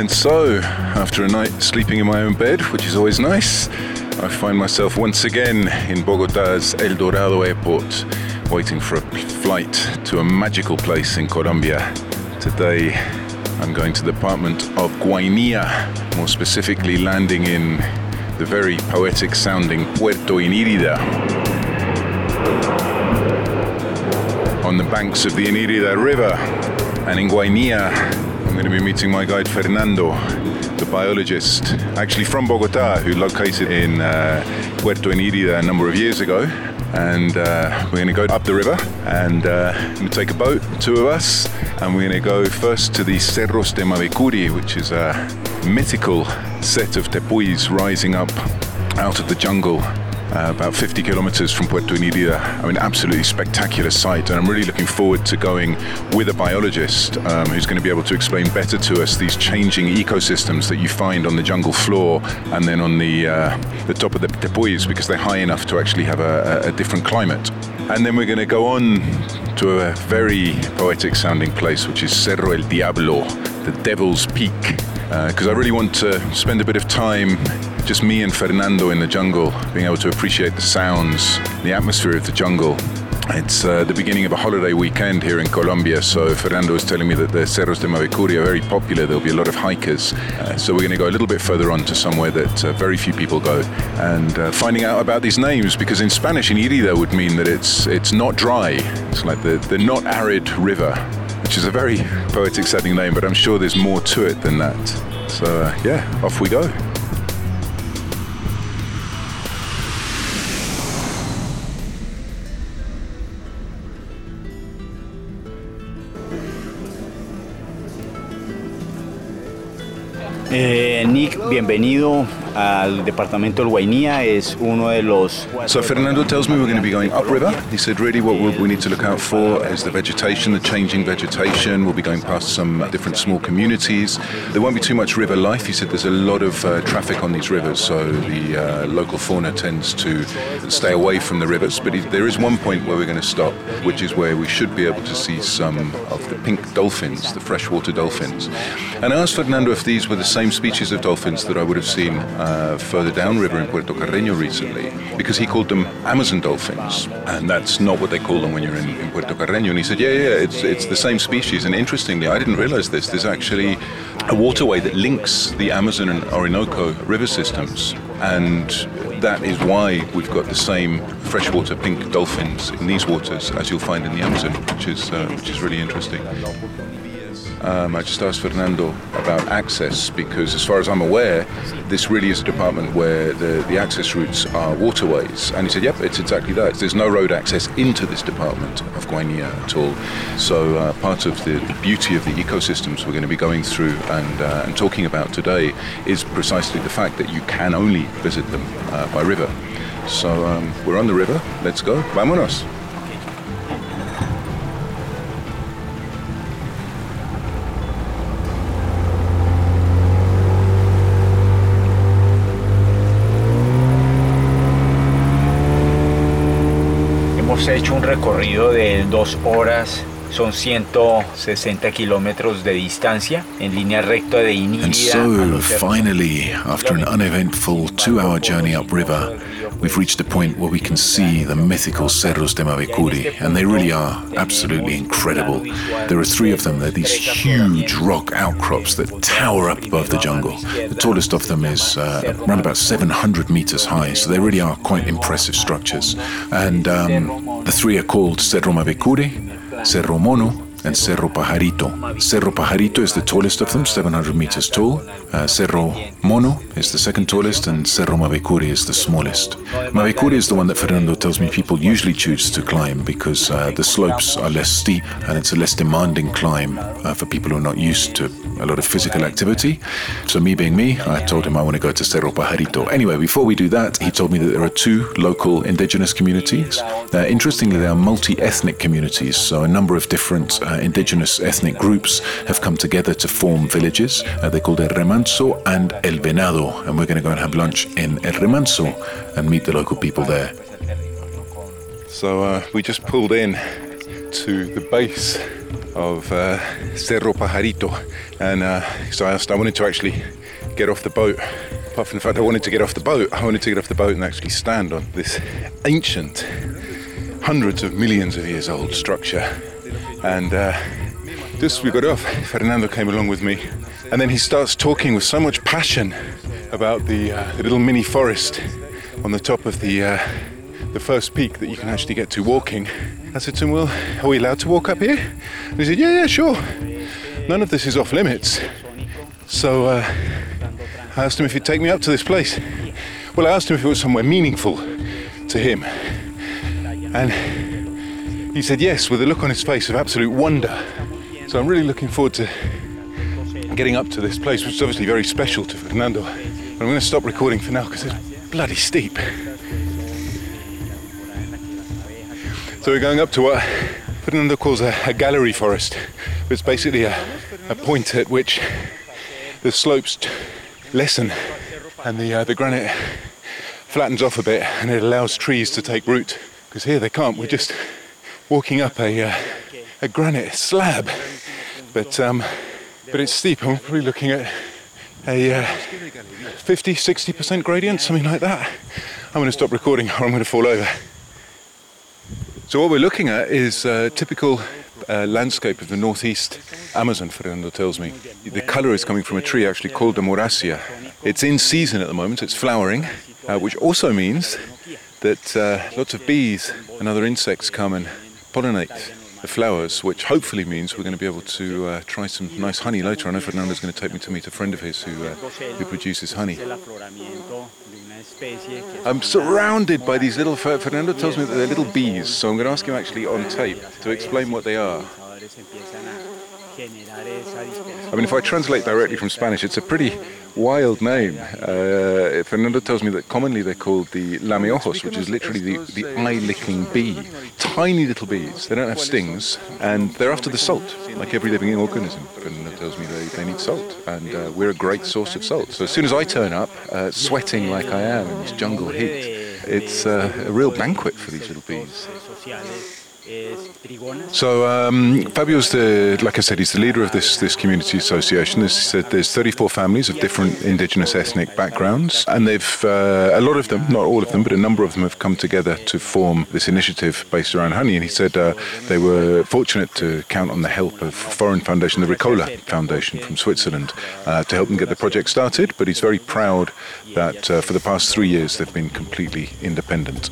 And so, after a night sleeping in my own bed, which is always nice, I find myself once again in Bogota's El Dorado airport, waiting for a flight to a magical place in Colombia. Today, I'm going to the department of Guainía, more specifically landing in the very poetic sounding Puerto Inírida. On the banks of the Inírida River, and in Guainía, I'm going to be meeting my guide Fernando, the biologist, actually from Bogota, who located in uh, Puerto Inírida a number of years ago. And uh, we're going to go up the river and uh, to take a boat, two of us, and we're going to go first to the Cerros de Mavecure, which is a mythical set of tepuis rising up out of the jungle uh, about 50 kilometers from Puerto Inírida. I mean, absolutely spectacular site, and I'm really looking forward to going with a biologist um, who's going to be able to explain better to us these changing ecosystems that you find on the jungle floor and then on the uh, the top of the tepuis because they're high enough to actually have a, a different climate. And then we're going to go on to a very poetic sounding place, which is Cerro El Diablo, the Devil's Peak, because uh, I really want to spend a bit of time just me and Fernando in the jungle, being able to appreciate the sounds, the atmosphere of the jungle. It's uh, the beginning of a holiday weekend here in Colombia, so Fernando is telling me that the Cerros de Mavecure are very popular. There'll be a lot of hikers. Uh, so we're going to go a little bit further on to somewhere that uh, very few people go and uh, finding out about these names because in Spanish, Inírida would mean that it's, it's not dry. It's like the, the not arid river, which is a very poetic sounding name, but I'm sure there's more to it than that. So uh, yeah, off we go. Eh, Nick, bienvenido al departamento del Guainía. Es uno de los. So Fernando tells me we're going to be going upriver. He said really what we need to look out for is the vegetation, the changing vegetation. We'll be going past some different small communities. There won't be too much river life. He said there's a lot of uh, traffic on these rivers, so the uh, local fauna tends to stay away from the rivers. But he, there is one point where we're going to stop, which is where we should be able to see some of the pink dolphins, the freshwater dolphins. And I asked Fernando if these were the same same species of dolphins that I would have seen uh, further downriver in Puerto Carreño recently, because he called them Amazon dolphins, and that's not what they call them when you're in, in Puerto Carreño. And he said, yeah, yeah, it's it's the same species. And interestingly, I didn't realize this. There's actually a waterway that links the Amazon and Orinoco river systems, and that is why we've got the same freshwater pink dolphins in these waters as you'll find in the Amazon, which is uh, which is really interesting. Um, I just asked Fernando about access because, as far as I'm aware, this really is a department where the, the access routes are waterways. And he said, yep, it's exactly that. There's no road access into this department of Guainía at all. So, uh, part of the, the, beauty of the ecosystems we're going to be going through and, uh, and talking about today is precisely the fact that you can only visit them uh, by river. So, um, we're on the river. Let's go. Vámonos. Hemos hecho un recorrido de dos horas Son 160 kilómetros de distancia en línea recta de And so, finally, after an uneventful two-hour journey upriver, we've reached a point where we can see the mythical Cerros de Mavecure, and they really are absolutely incredible. There are three of them. They're these huge rock outcrops that tower up above the jungle. The tallest of them is uh, around about 700 meters high, so they really are quite impressive structures. And um, the three are called Cerro Mavecure, Cerro Mono, and Cerro Pajarito. Cerro Pajarito is the tallest of them, 700 meters tall. Uh, Cerro Mono is the second tallest, and Cerro Mavecure is the smallest. Mavecure is the one that Fernando tells me people usually choose to climb because uh, the slopes are less steep and it's a less demanding climb uh, for people who are not used to a lot of physical activity. So, me being me, I told him I want to go to Cerro Pajarito. Anyway, before we do that, he told me that there are two local indigenous communities. Uh, interestingly, they are multi ethnic communities, so a number of different uh, indigenous ethnic groups have come together to form villages. Uh, they're called El Remanso and El Venado, and we're going to go and have lunch in El Remanso and meet the local people there. So uh, we just pulled in to the base of uh, Cerro Pajarito, and uh, so I asked, I wanted to actually get off the boat. Apart from the fact I wanted to get off the boat, I wanted to get off the boat and actually stand on this ancient, hundreds of millions of years old structure and uh, just we got off. Fernando came along with me, and then he starts talking with so much passion about the, uh, little mini forest on the top of the uh, the first peak that you can actually get to walking. I said to him, "Well, are we allowed to walk up here?" And he said, "Yeah, yeah, sure. None of this is off limits." So uh, I asked him if he'd take me up to this place. Well, I asked him if it was somewhere meaningful to him, and he said yes with a look on his face of absolute wonder. So I'm really looking forward to getting up to this place, which is obviously very special to Fernando. I'm going to stop recording for now because it's bloody steep. So we're going up to what Fernando calls a, a gallery forest. It's basically a, a, point at which the slopes lessen and the, uh, the granite flattens off a bit and it allows trees to take root. Because here they can't, we're just walking up a, uh, a granite slab, but um, but it's steep. I'm probably looking at a uh, 50, 60% gradient, something like that. I'm going to stop recording or I'm going to fall over. So what we're looking at is a typical uh, landscape of the northeast Amazon, Fernando tells me. The colour is coming from a tree actually called the Mauracia. It's in season at the moment, it's flowering, uh, which also means that uh, lots of bees and other insects come and pollinate the flowers, which hopefully means we're going to be able to uh, try some nice honey later. I know Fernando's going to take me to meet a friend of his who, uh, who produces honey. I'm surrounded by these little, Fernando tells me that they're little bees, so I'm going to ask him actually on tape to explain what they are. I mean, if I translate directly from Spanish, it's a pretty wild name. Uh, Fernando tells me that commonly they're called the lameojos, which is literally the, the eye-licking bee. Tiny little bees. They don't have stings, and they're after the salt, like every living organism. Fernando tells me they, they need salt, and uh, we're a great source of salt. So as soon as I turn up, uh, sweating like I am in this jungle heat, it's uh, a real banquet for these little bees. So um, Fabio's the, like I said, he's the leader of this this community association. As he said, there's 34 families of different indigenous ethnic backgrounds, and they've uh, a lot of them, not all of them, but a number of them have come together to form this initiative based around honey. And he said uh, they were fortunate to count on the help of foreign foundation, the Ricola Foundation from Switzerland, uh, to help them get the project started. But he's very proud that uh, for the past three years they've been completely independent.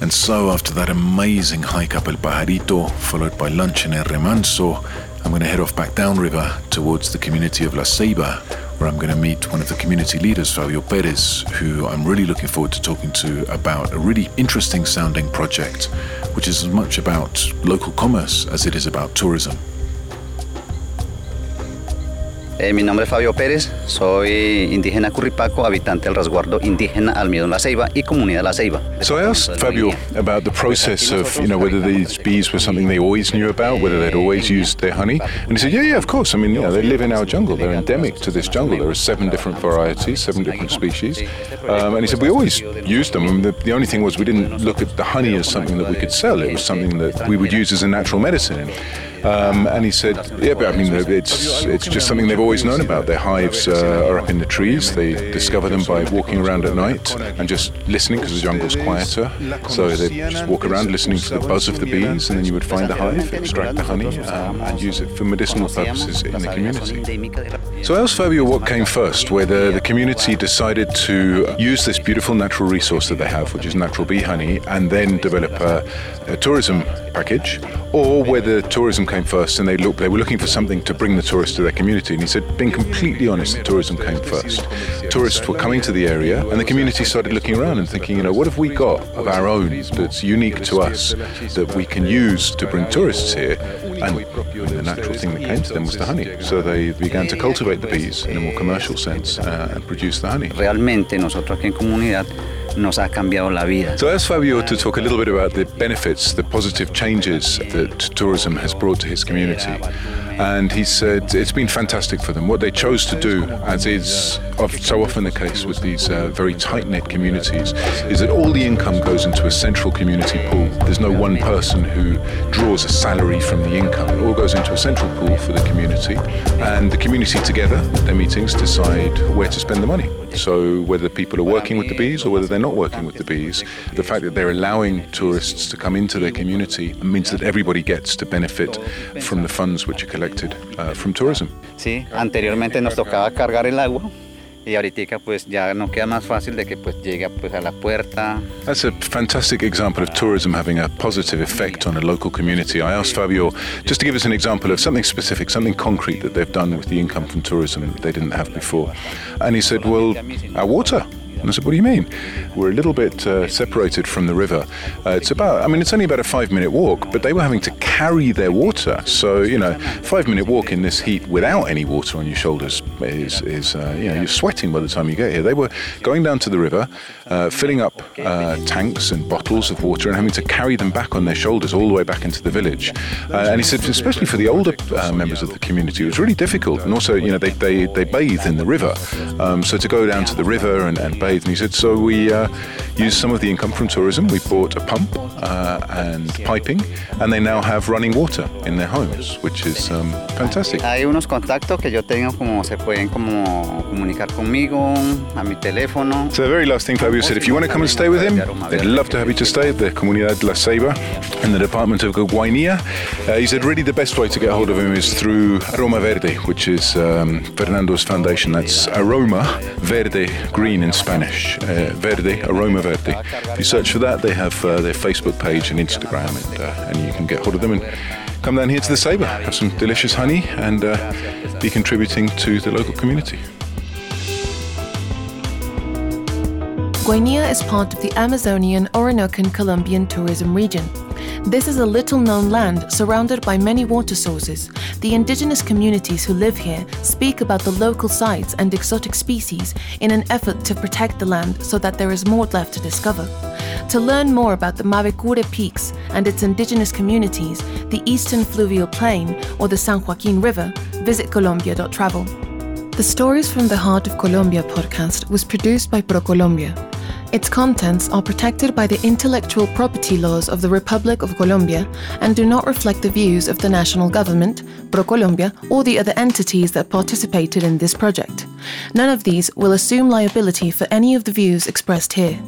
And so, after that amazing hike up El Pajarito, followed by lunch in El Remanso, I'm going to head off back downriver towards the community of La Ceiba, where I'm going to meet one of the community leaders, Fabio Perez, who I'm really looking forward to talking to about a really interesting sounding project, which is as much about local commerce as it is about tourism. Eh, mi nombre es Fabio Pérez, soy indígena curripaco, habitante del resguardo indígena Almidón La Ceiba y comunidad La Ceiba. So I asked Fabio about the process of, you know, whether these bees were something they always knew about, whether they'd always used their honey. And he said, yeah, yeah, of course. I mean, you know, they live in our jungle. They're endemic to this jungle. There are seven different varieties, seven different species. Um, and he said, we always used them. I mean, the, the only thing was we didn't look at the honey as something that we could sell. It was something that we would use as a natural medicine. Um, and he said, yeah, but I mean, it's it's just something they've always known about. Their hives uh, are up in the trees. They discover them by walking around at night and just listening because the jungle's quieter. So they just walk around listening to the buzz of the bees, and then you would find the hive, extract the honey, um, and use it for medicinal purposes in the community. So I asked Fabio what came first, whether the community decided to use this beautiful natural resource that they have, which is natural bee honey, and then develop a, a tourism package, or whether tourism came first and they looked they were looking for something to bring the tourists to their community. And he said, being completely honest, tourism came first. Tourists were coming to the area, and the community started looking around and thinking, you know, what have we got of our own that's unique to us that we can use to bring tourists here? And the natural thing that came to them was the honey. So they began to cultivate the bees in a more commercial sense uh, and produce the honey. Realmente nosotros aquí en comunidad nos ha cambiado la vida. So I asked Fabio to talk a little bit about the benefits, the positive changes that tourism has brought to his community. And he said it's been fantastic for them. What they chose to do, as is so often the case with these uh, very tight knit communities, is that all the income goes into a central community pool. There's no one person who draws a salary from the income. It all goes into a central pool for the community. And the community together, at their meetings, decide where to spend the money. So whether people are working with the bees or whether they're not working with the bees, the fact that they're allowing tourists to come into their community means that everybody gets to benefit from the funds which are collected uh, from tourism. Sí, anteriormente nos tocaba cargar el agua y ahorita pues ya no queda más fácil de que pues llegue pues a la puerta. That's a fantastic example of tourism having a positive effect on a local community. I asked Fabio just to give us an example of something specific, something concrete that they've done with the income from tourism that they didn't have before. And he said, well, our water. And I said, What do you mean? We're a little bit uh, separated from the river. Uh, it's about, I mean, it's only about a five minute walk, but they were having to carry their water. So, you know, five minute walk in this heat without any water on your shoulders is, is uh, you know, you're sweating by the time you get here. They were going down to the river, uh, filling up uh, tanks and bottles of water and having to carry them back on their shoulders all the way back into the village. Uh, and he said, especially for the older members of the community, it was really difficult. And also, you know, they, they, they bathe in the river. Um, so to go down to the river and, and bathe and he said, so we uh, used some of the income from tourism. We bought a pump uh, and piping, and they now have running water in their homes, which is um, fantastic. Hay unos contactos que yo tengo como se pueden como comunicar conmigo a mi teléfono. So the very last thing Fabio said, if you want to come and stay with him, they'd love to have you to stay at the Comunidad La Ceiba in the department of Guainía. Uh, he said really the best way to get hold of him is through Aroma Verde, which is um, Fernando's foundation. That's Aroma Verde Green in Spanish. Spanish, uh, Verde, Aroma Verde. If you search for that, they have uh, their Facebook page and Instagram, and, uh, and you can get hold of them and come down here to the Ceiba, have some delicious honey, and uh, be contributing to the local community. Guainía is part of the Amazonian Orinocan Colombian tourism region. This is a little known land surrounded by many water sources. The indigenous communities who live here speak about the local sites and exotic species in an effort to protect the land so that there is more left to discover. To learn more about the Mavecure Peaks and its indigenous communities, the Eastern Fluvial Plain, or the San Joaquin River, visit Colombia.travel. The Stories from the Heart of Colombia podcast was produced by ProColombia. Its contents are protected by the intellectual property laws of the Republic of Colombia and do not reflect the views of the national government, ProColombia, or the other entities that participated in this project. None of these will assume liability for any of the views expressed here.